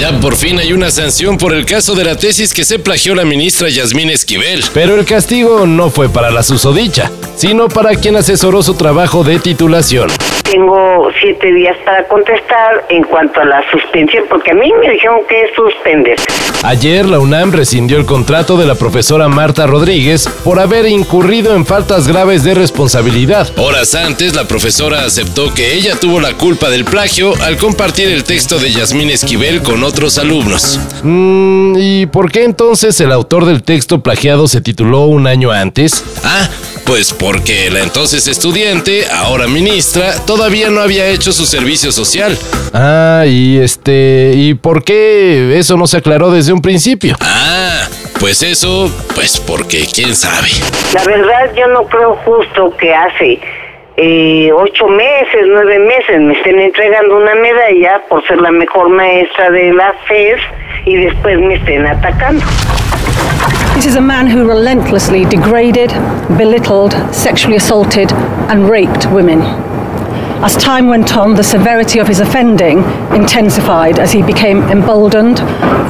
Ya por fin hay una sanción por el caso de la tesis que se plagió la ministra Yasmín Esquivel. Pero el castigo no fue para la susodicha, sino para quien asesoró su trabajo de titulación. Tengo siete días para contestar en cuanto a la suspensión, porque a mí me dijeron que es suspender. Ayer la UNAM rescindió el contrato de la profesora Marta Rodríguez por haber incurrido en faltas graves de responsabilidad. Horas antes, la profesora aceptó que ella tuvo la culpa del plagio al compartir el texto de Yasmín Esquivel con otros alumnos. Mm, ¿Y por qué entonces el autor del texto plagiado se tituló un año antes? Ah, pues porque la entonces estudiante, ahora ministra, todavía no había hecho su servicio social. Ah, y este, ¿y por qué eso no se aclaró desde un principio? Ah, pues eso, pues porque quién sabe. La verdad, yo no creo justo que hace eh, ocho meses, nueve meses me estén entregando una medalla por ser la mejor maestra de la FES y después me estén atacando. This is a man who relentlessly degraded, belittled, sexually assaulted, and raped women. As time went on, the severity of his offending intensified as he became emboldened,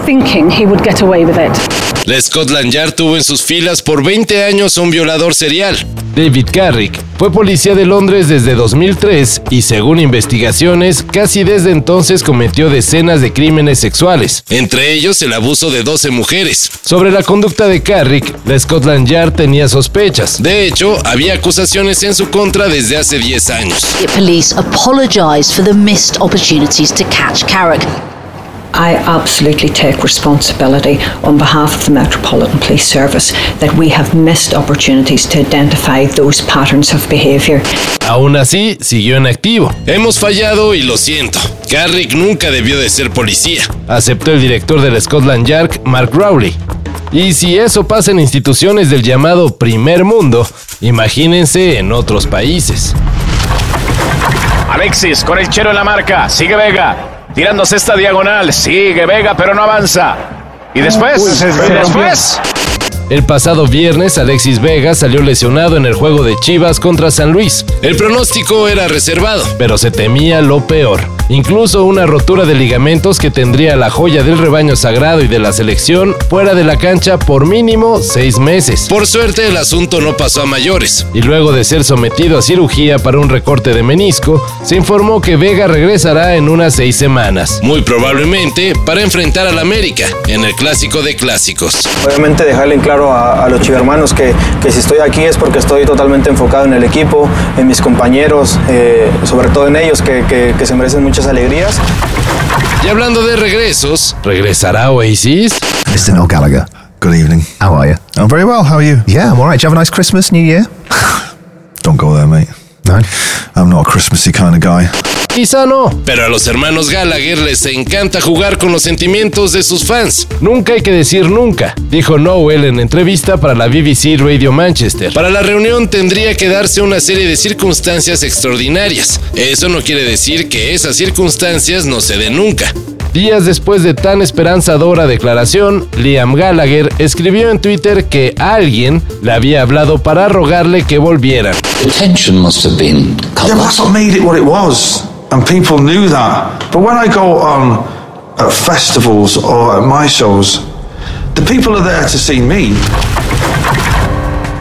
thinking he would get away with it. La Scotland Yard tuvo en sus filas por 20 años un violador serial. David Carrick fue policía de Londres desde 2003 y según investigaciones, casi desde entonces cometió decenas de crímenes sexuales. Entre ellos el abuso de 12 mujeres. Sobre la conducta de Carrick, la Scotland Yard tenía sospechas. De hecho, había acusaciones en su contra desde hace 10 años. Police apologised for the missed opportunities to catch Carrick. I absolutely take responsibility on behalf of the Metropolitan Police Service that we have missed opportunities to identify those patterns of behaviour. Aún así, siguió en activo. Hemos fallado y lo siento. Carrick nunca debió de ser policía. Aceptó el director del Scotland Yard, Mark Rowley. Y si eso pasa en instituciones del llamado primer mundo, imagínense en otros países. Alexis con el chero en la marca. Sigue Vega. Tirándose esta diagonal. Sigue Vega, pero no avanza. Y después, y después. El pasado viernes, Alexis Vega salió lesionado en el juego de Chivas contra San Luis. El pronóstico era reservado. Pero se temía lo peor. Incluso una rotura de ligamentos que tendría la joya del rebaño sagrado y de la selección fuera de la cancha por mínimo seis meses. Por suerte, el asunto no pasó a mayores. Y luego de ser sometido a cirugía para un recorte de menisco, se informó que Vega regresará en unas seis semanas. Muy probablemente para enfrentar al América en el clásico de clásicos. Obviamente dejarle en claro a, los chivermanos que, que, si estoy aquí es porque estoy totalmente enfocado en el equipo, mis compañeros, eh, sobre todo en ellos que, que, que se merecen muchas alegrías. Y hablando de regresos, ¿regresará Oasis? Mr. Noel Gallagher, good evening. How are you? I'm very well. How are you? Yeah, I'm all right. Did you have a nice Christmas, New Year? Don't go there, mate. No? Christmassy kind of guy. Quizá no. Pero a los hermanos Gallagher les encanta jugar con los sentimientos de sus fans. Nunca hay que decir nunca, dijo Noel en entrevista para la BBC Radio Manchester. Para la reunión tendría que darse una serie de circunstancias extraordinarias. Eso no quiere decir que esas circunstancias no se den nunca. Días después de tan esperanzadora declaración, Liam Gallagher escribió en Twitter que alguien le había hablado para rogarle que volviera. The tension must have been Yeah, but that's what made it what it was. And people knew that. But when I go on at festivals or at my shows, the people are there to see me.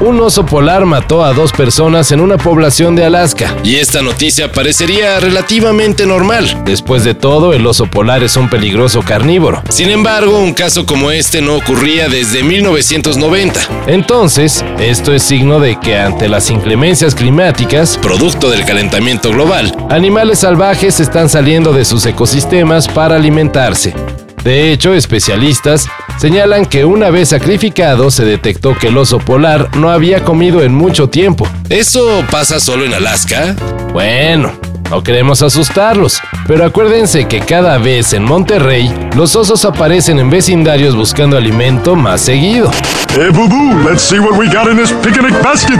Un oso polar mató a dos personas en una población de Alaska. Y esta noticia parecería relativamente normal. Después de todo, el oso polar es un peligroso carnívoro. Sin embargo, un caso como este no ocurría desde 1990. Entonces, esto es signo de que ante las inclemencias climáticas, producto del calentamiento global, animales salvajes están saliendo de sus ecosistemas para alimentarse. De hecho, especialistas señalan que una vez sacrificado se detectó que el oso polar no había comido en mucho tiempo. ¿Eso pasa solo en Alaska? Bueno, no queremos asustarlos, pero acuérdense que cada vez en Monterrey los osos aparecen en vecindarios buscando alimento más seguido. Hey, boo boo, let's see what we got in this picnic basket.